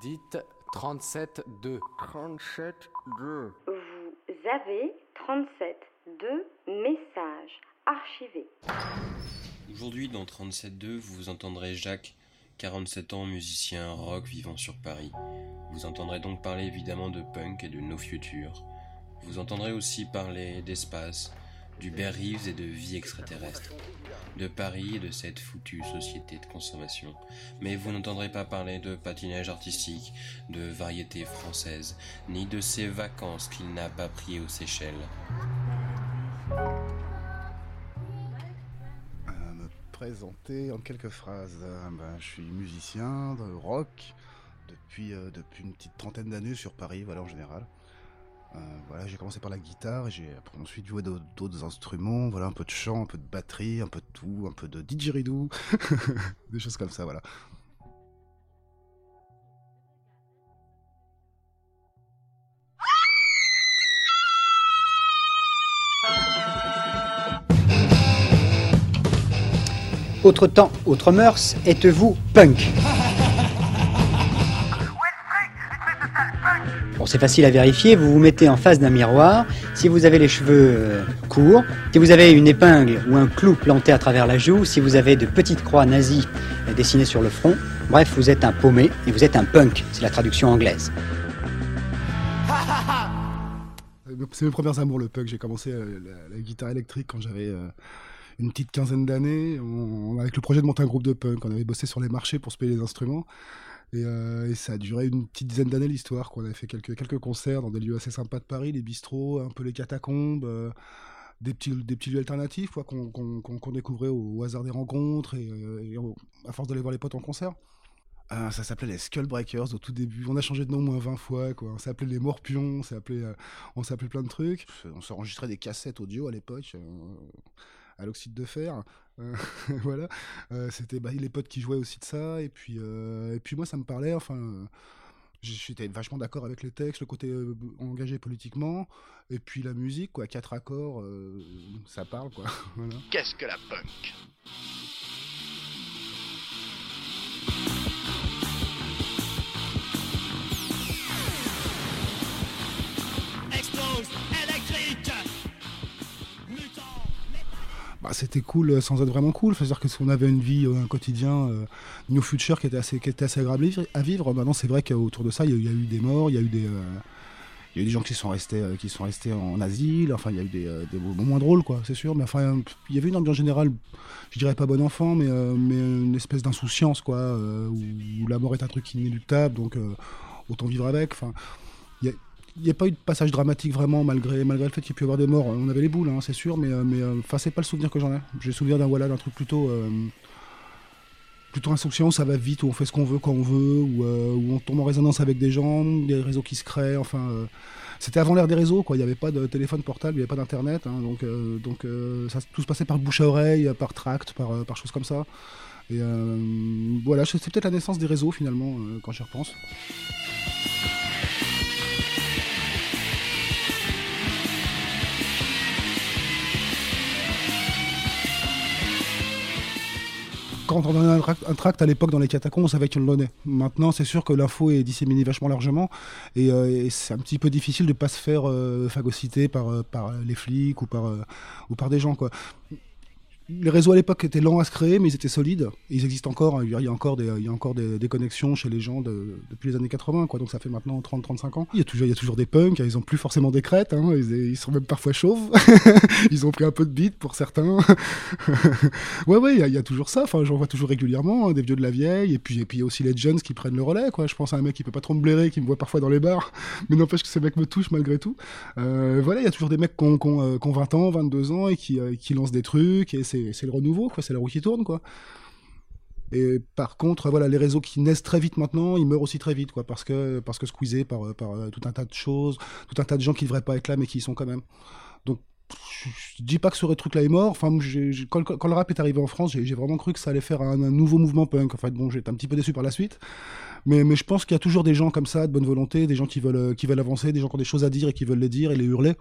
Dites 37-2. 37-2. Vous avez 37 messages archivés. Aujourd'hui, dans 37.2, vous entendrez Jacques, 47 ans, musicien rock vivant sur Paris. Vous entendrez donc parler évidemment de punk et de nos futurs. Vous entendrez aussi parler d'espace, du Bear Reeves et de vie extraterrestre, de Paris et de cette foutue société de consommation. Mais vous n'entendrez pas parler de patinage artistique, de variété française, ni de ses vacances qu'il n'a pas pris aux Seychelles. Me présenter en quelques phrases. Euh, ben, je suis musicien de rock depuis, euh, depuis une petite trentaine d'années sur Paris, voilà en général. Euh, voilà, j'ai commencé par la guitare, j'ai ensuite joué d'au- d'autres instruments, voilà, un peu de chant, un peu de batterie, un peu de tout, un peu de didgeridoo, des choses comme ça, voilà. Autre temps, autre mœurs, êtes-vous punk? Bon, c'est facile à vérifier, vous vous mettez en face d'un miroir, si vous avez les cheveux euh, courts, si vous avez une épingle ou un clou planté à travers la joue, si vous avez de petites croix nazies euh, dessinées sur le front, bref, vous êtes un paumé et vous êtes un punk, c'est la traduction anglaise. C'est mes premiers amours, le punk. J'ai commencé euh, la, guitare électrique quand j'avais une petite quinzaine d'années. Avec le projet de monter un groupe de punk, on avait bossé sur les marchés pour se payer les instruments. Et, euh, et ça a duré une petite dizaine d'années l'histoire. quoi. On avait fait quelques, quelques concerts dans des lieux assez sympas de Paris, les bistrots, un peu les catacombes, euh, des, petits, des petits lieux alternatifs quoi, qu'on qu'on- qu'on- qu'on découvrait au, hasard des rencontres et, euh, à force d'aller voir les potes en concert. Ah, ça s'appelait les Skullbreakers au tout début. On a changé de nom moins 20 fois. Quoi. On s'appelait les Morpions, on s'appelait on s'appelait plein de trucs. On s'enregistrait des cassettes audio à l'époque, à l'oxyde de fer. Euh, voilà. Euh, C'était bah, les potes qui jouaient aussi de ça. Et puis, euh, et puis moi, ça me parlait. Enfin, j'étais vachement d'accord avec les textes, le côté engagé politiquement. Et puis la musique, quoi, quatre accords, ça parle, quoi. Qu'est-ce que la punk? Bah, c'était cool euh, sans être vraiment cool. C'est-à-dire que avait une vie, euh, un quotidien, euh, New Future qui était assez, qui agréable à vivre-. Maintenant, c'est vrai qu'autour de ça, il y, a eu- des morts, il y a eu des, il y a des gens qui sont restés, qui sont restés en asile. Enfin, il y a eu des, des moments moins drôles, quoi, c'est sûr. Mais enfin, il y avait une ambiance générale, je dirais pas bon enfant, mais, une espèce d'insouciance, quoi, où, la mort est un truc inéluctable, donc autant vivre avec. Il n'y a pas eu de passage dramatique vraiment, malgré, malgré le fait qu'il y ait pu y avoir des morts. On avait les boules, hein, c'est sûr, mais, euh, mais euh, enfin, c'est pas le souvenir que j'en ai. J'ai le souvenir d'un voilà, d'un truc plutôt, euh, plutôt insouciant, ça va vite, où on fait ce qu'on veut quand on veut, où, euh, on tombe en résonance avec des gens, des réseaux qui se créent. Enfin, c'était avant l'ère des réseaux, quoi. Il n'y avait pas de téléphone portable, il n'y avait pas d'internet, hein, donc, donc ça, tout se passait par bouche à oreille, par tract, par, par choses comme ça. Et voilà, c'est peut-être la naissance des réseaux finalement, quand j'y repense. Quand on donnait un tract, à l'époque dans les catacombes, on savait qu'on le donnait. Maintenant, c'est sûr que l'info est disséminée vachement largement et, euh, c'est un petit peu difficile de pas se faire euh, par, euh, par les flics ou par, euh, des gens. Les réseaux à l'époque étaient lents à se créer, mais ils étaient solides. Ils existent encore. hein. Il y a encore des, il y a encore des, connexions chez les gens de- depuis les années 80, quoi. Donc ça fait maintenant 30-35 ans. Il y a toujours, il y a toujours des punks. Ils ont plus forcément des crêtes. hein. Ils, sont même parfois chauves. ils ont pris un peu de beat pour certains. ouais, ouais, il y, a- toujours ça. Enfin, j'en vois toujours régulièrement hein, des vieux de la vieille. Et puis, et puis il y a aussi les jeunes qui prennent le relais. Je pense à un mec qui peut pas trop me blairer, qui me voit parfois dans les bars, mais n'empêche que ces mecs me touchent malgré tout. Euh, voilà, il y a toujours des mecs qui ont, qui ont, euh, qui ont 20 ans, 22 ans et qui, euh, qui lancent des trucs. C'est le renouveau, quoi. C'est la roue qui tourne, quoi. Et par contre, voilà, les réseaux qui naissent très vite maintenant, ils meurent aussi très vite, quoi, parce que parce que squeezés par par euh, tout un tas de choses, tout un tas de gens qui devraient pas être là, mais qui y sont quand même. Donc, je, dis pas que ce truc-là est mort. Enfin, quand, le rap est arrivé en France, j'ai vraiment cru que ça allait faire un, un nouveau mouvement punk. En fait, bon, j'étais un petit peu déçu par la suite, mais mais je pense qu'il y a toujours des gens comme ça, de bonne volonté, des gens qui veulent euh, qui veulent avancer, des gens qui ont des choses à dire et qui veulent les dire et les hurler.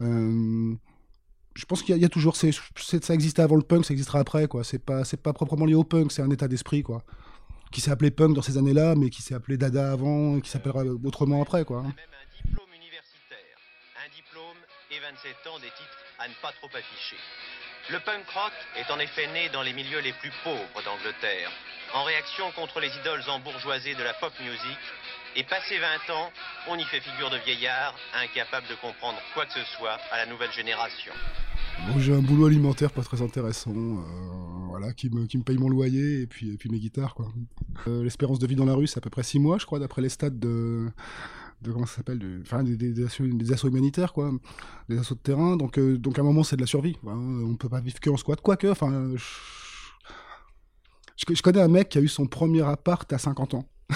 Euh, je pense qu'il y, a- toujours ça existait avant le punk ça existera après quoi c'est pas pas proprement lié au punk c'est un état d'esprit quoi qui s'est appelé punk dans ces années-là, mais qui s'est appelé dada avant, qui s'appellera autrement après, quoi. même un diplôme universitaire. Un diplôme et 27 ans des titres à ne pas trop afficher. Le punk rock est en effet né dans les milieux les plus pauvres d'Angleterre, en réaction contre les idoles embourgeoisées de la pop music. Et passé 20 ans, on y fait figure de vieillard, incapable de comprendre quoi que ce soit à la nouvelle génération. J'ai un boulot alimentaire pas très intéressant, euh, voilà, qui me, qui me paye mon loyer et puis, puis mes guitares, quoi. Euh, L'espérance de vie dans la rue, c'est à peu près 6 mois, je crois, d'après les stats de, comment ça s'appelle, enfin des, des, assauts, humanitaires, quoi, des assauts de terrain. Donc, euh, donc à un moment, c'est de la survie. hein. On peut pas vivre que en squat, quoique, enfin, je, je connais un mec qui a eu son premier appart à 50 ans.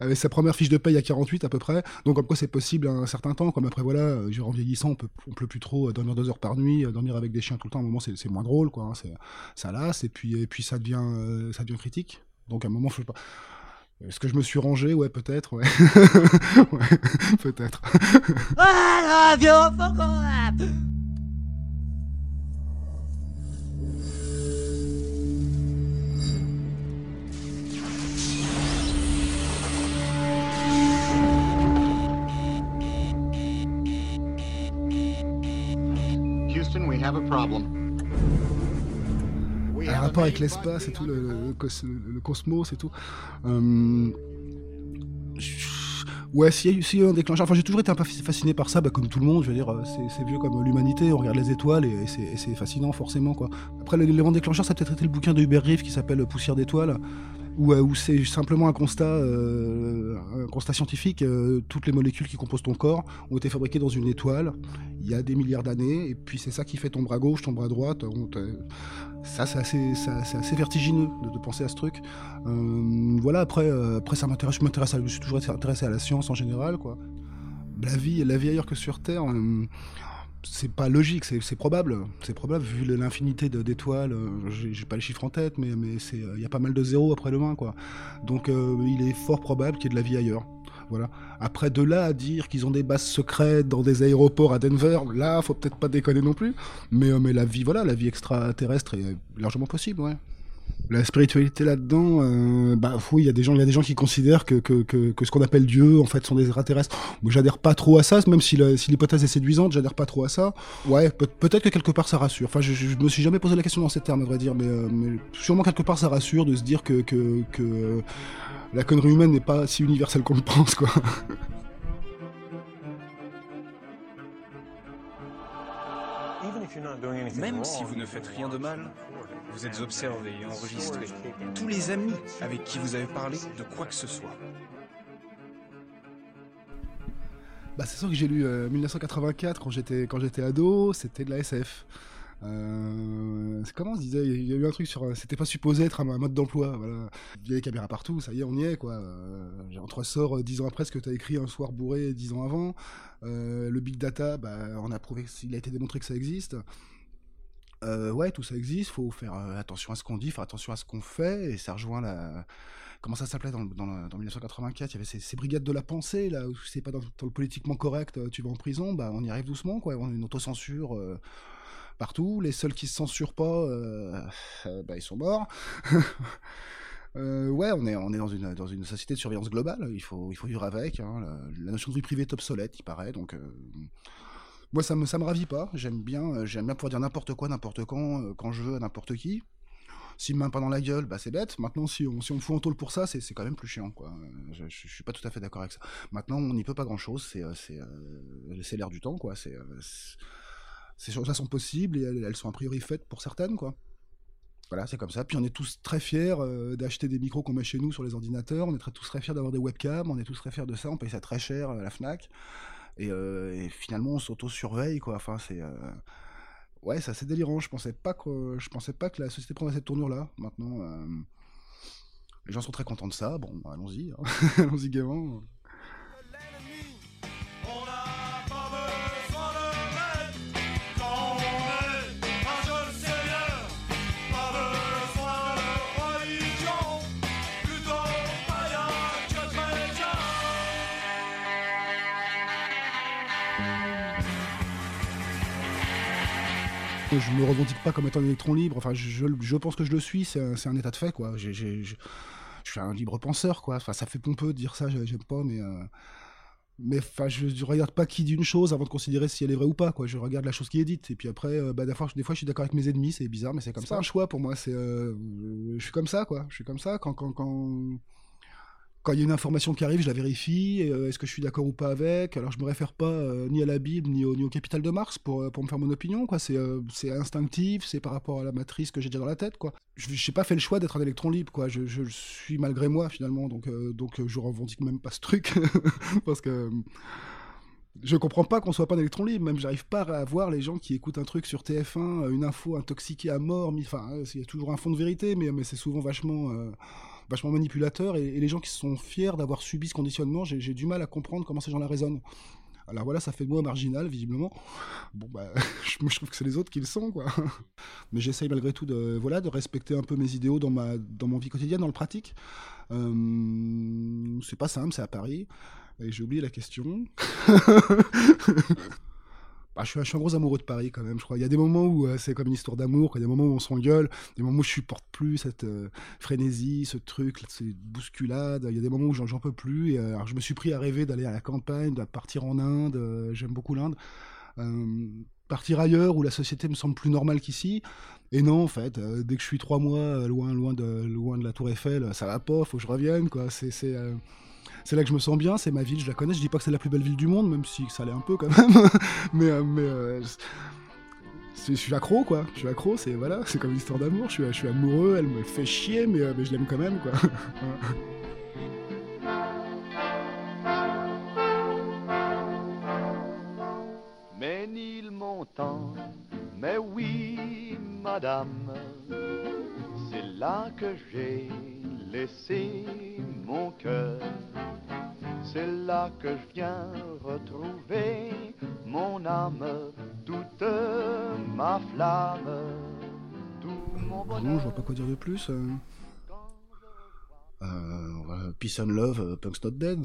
Avec sa première fiche de paye à 48 à peu près, donc comme quoi c'est possible un certain temps, comme après voilà, euh, en vieillissant on peut, on peut plus trop euh, dormir deux heures par nuit, euh, dormir avec des chiens tout le temps, à un moment c'est moins drôle quoi, hein, c'est- ça lasse. Et puis, et puis ça devient, euh, ça devient critique, donc à un moment faut pas... Est-ce que je me suis rangé? Ouais, peut-être, ouais. Ouais, peut-être. Have a problem. Un rapport avec l'espace et tout, le, cosmos et tout. Euh, Ouais, a eu un déclencheur, enfin j'ai toujours été un peu fasciné par ça, bah, comme tout le monde, je veux dire, euh, c'est vieux comme l'humanité, on regarde les étoiles et, et c'est- et c'est fascinant forcément quoi. Après l'élément déclencheur, ça a peut-être été le bouquin de Hubert Reeves qui s'appelle Poussière d'étoiles, où, euh, où c'est simplement un constat, euh, un constat scientifique, euh, toutes les molécules qui composent ton corps ont été fabriquées dans une étoile il y a des milliards d'années, et puis c'est ça qui fait ton bras gauche, ton bras droit, ça c'est assez, vertigineux de, penser à ce truc. Voilà, après, après ça m'intéresse, je m'intéresse, je suis toujours intéressé à la science en général, quoi. La vie, la vie ailleurs que sur Terre, c'est pas logique, c'est probable, c'est probable vu l'infinité d'étoiles. euh, J'ai pas les chiffres en tête, mais mais c'est, il y a pas mal de zéros après le 1, quoi. Donc euh, il est fort probable qu'il y ait de la vie ailleurs. Voilà. Après, de là à dire qu'ils ont des bases secrètes dans des aéroports à Denver, là, faut peut-être pas déconner non plus. Mais, euh, mais la vie, voilà, la vie extraterrestre est largement possible. La spiritualité là-dedans, euh, bah oui, il y a des gens, il y a des gens qui considèrent que, que, que, que ce qu'on appelle Dieu, en fait, sont des extraterrestres. Moi, j'adhère pas trop à ça, même si la- si l'hypothèse est séduisante, j'adhère pas trop à ça. Ouais, peut- peut-être que quelque part ça rassure. Enfin, je, je, je me suis jamais posé la question dans ces termes, à vrai dire, mais, euh, mais sûrement quelque part ça rassure de se dire que, que, que la connerie humaine n'est pas si universelle qu'on le pense, quoi. Même si vous ne faites rien de mal, vous êtes observé et enregistré. Tous les amis avec qui vous avez parlé de quoi que ce soit. Bah, c'est sûr que j'ai lu euh, 1984 quand j'étais quand j'étais ado, c'était de la SF. Euh, comment on se disait Il y a eu un truc sur. euh, C'était pas supposé être un, mode d'emploi. Il y a les caméras partout, ça y est, on y est quoi. Euh, on te euh, dix ans après ce que tu as écrit un soir bourré dix ans avant. Euh, le big data, bah, on a prouvé, il a été démontré que ça existe. Euh, ouais, tout ça existe. Faut faire euh, attention à ce qu'on dit, faire attention à ce qu'on fait, et ça rejoint la. Comment ça s'appelait dans, dans, dans 1984 Il y avait ces, brigades de la pensée là où c'est pas dans, le politiquement correct, euh, tu vas en prison. Bah, on y arrive doucement quoi. On a une autocensure. euh, partout. Les seuls qui se censurent pas, euh, bah, ils sont morts. Euh, ouais, on est, on est dans, une, dans une société de surveillance globale. Il faut, il faut vivre avec. hein. La, la notion de vie privée est obsolète, il paraît. Donc, moi, ça me, ça me ravit pas. J'aime bien, euh, j'aime bien pouvoir dire n'importe quoi, n'importe quand, euh, quand je veux, à n'importe qui. S'il me pas dans la gueule, bah c'est bête. Maintenant, si on, si on me fout en tôle pour ça, c'est quand même plus chiant, quoi. Euh, Je, je, suis pas tout à fait d'accord avec ça. Maintenant, on n'y peut pas grand chose. C'est c'est, l'air du temps, quoi. C'est ces choses-là sont possibles et elles, sont a priori faites pour certaines, quoi. Voilà, c'est comme ça. Puis on est tous très fiers d'acheter des micros qu'on met chez nous sur les ordinateurs. On est tous très fiers d'avoir des webcams. On est tous très fiers de ça. On paye ça très cher à la Fnac. Et, euh, et finalement, on s'auto-surveille, quoi. Enfin, c'est euh, ouais, c'est assez délirant. Je pensais pas que je pensais pas que la société prendrait cette tournure-là. Maintenant, euh, les gens sont très contents de ça. Bon, allons-y, hein. allons-y gaiement. Je me revendique pas comme étant un électron libre. Enfin, je, je- je pense que je le suis. C'est un, c'est un état de fait, quoi. J'ai- suis un libre penseur, quoi. Enfin, ça fait pompeux de dire ça, j'ai- j'aime pas, mais. euh, Mais enfin, je, je regarde pas qui dit une chose avant de considérer si elle est vraie ou pas, quoi. Je regarde la chose qui est dite. Et puis après, euh, bah, des, fois, je suis d'accord avec mes ennemis, c'est bizarre, mais c'est comme ça. un choix pour moi. C'est, euh, je suis comme ça, quoi. Je suis comme ça. Quand, quand, quand, quand il y a une information qui arrive, je la vérifie. euh, Est-ce que je suis d'accord ou pas avec? Alors, je me réfère pas euh, ni à la Bible ni au, capital de Mars pour, euh, pour me faire mon opinion. quoi. C'est instinctif, c'est par rapport à la matrice que j'ai déjà dans la tête. quoi. Je n'ai pas fait le choix d'être un électron libre. quoi. Je, je suis malgré moi, finalement. Donc, donc je revendique même pas ce truc. parce que. Je comprends pas qu'on soit pas un électron libre, même j'arrive pas à voir les gens qui écoutent un truc sur TF1, euh, une info intoxiquée à mort, enfin, il y a toujours un fond de vérité, mais, mais c'est souvent vachement, vachement manipulateur, et, les gens qui sont fiers d'avoir subi ce conditionnement, j'ai du mal à comprendre comment ces gens-là raisonnent. Alors voilà, ça fait de moi marginal, visiblement. Bon, bah, je trouve que c'est les autres qui le sont, quoi. Mais j'essaye malgré tout de, voilà, de respecter un peu mes idéaux dans ma, dans mon vie quotidienne, dans le pratique. Euh, c'est pas simple, c'est à Paris. Et j'ai oublié la question. Bah, je, suis, un gros amoureux de Paris quand même, je crois. Il y a des moments où euh, c'est comme une histoire d'amour, il y a des moments où on s'engueule, des moments où je supporte plus cette euh, frénésie, ce truc, cette bousculade. Il y a des moments où j'en peux plus. Euh, alors je me suis pris à rêver d'aller à la campagne, de partir en Inde. J'aime beaucoup l'Inde. Partir ailleurs où la société me semble plus normale qu'ici. Et non, en fait, dès que je suis trois mois loin, loin, de, la Tour Eiffel, ça va pas, faut que je revienne, c'est, là que je me sens bien, c'est ma ville, je la connais. Je dis pas que c'est la plus belle ville du monde, même si ça l'est un peu quand même. mais euh, euh, je suis accro, quoi. Je suis accro, c'est voilà, c'est comme une histoire d'amour. Je suis, amoureux, elle me fait chier, mais, euh, je l'aime quand même, quoi. Ménilmontant, mais oui, madame, c'est là que j'ai laissé mon cœur. C'est là que je viens retrouver mon âme, toute ma flamme, tout mon bonheur. je vois pas quoi dire de plus. euh. Euh, voilà, peace and love, euh, Punk's Not Dead.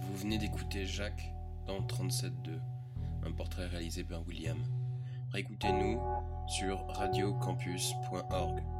Vous venez d'écouter Jacques dans 37.2, un portrait réalisé par William. Réécoutez-nous sur radiocampus.org.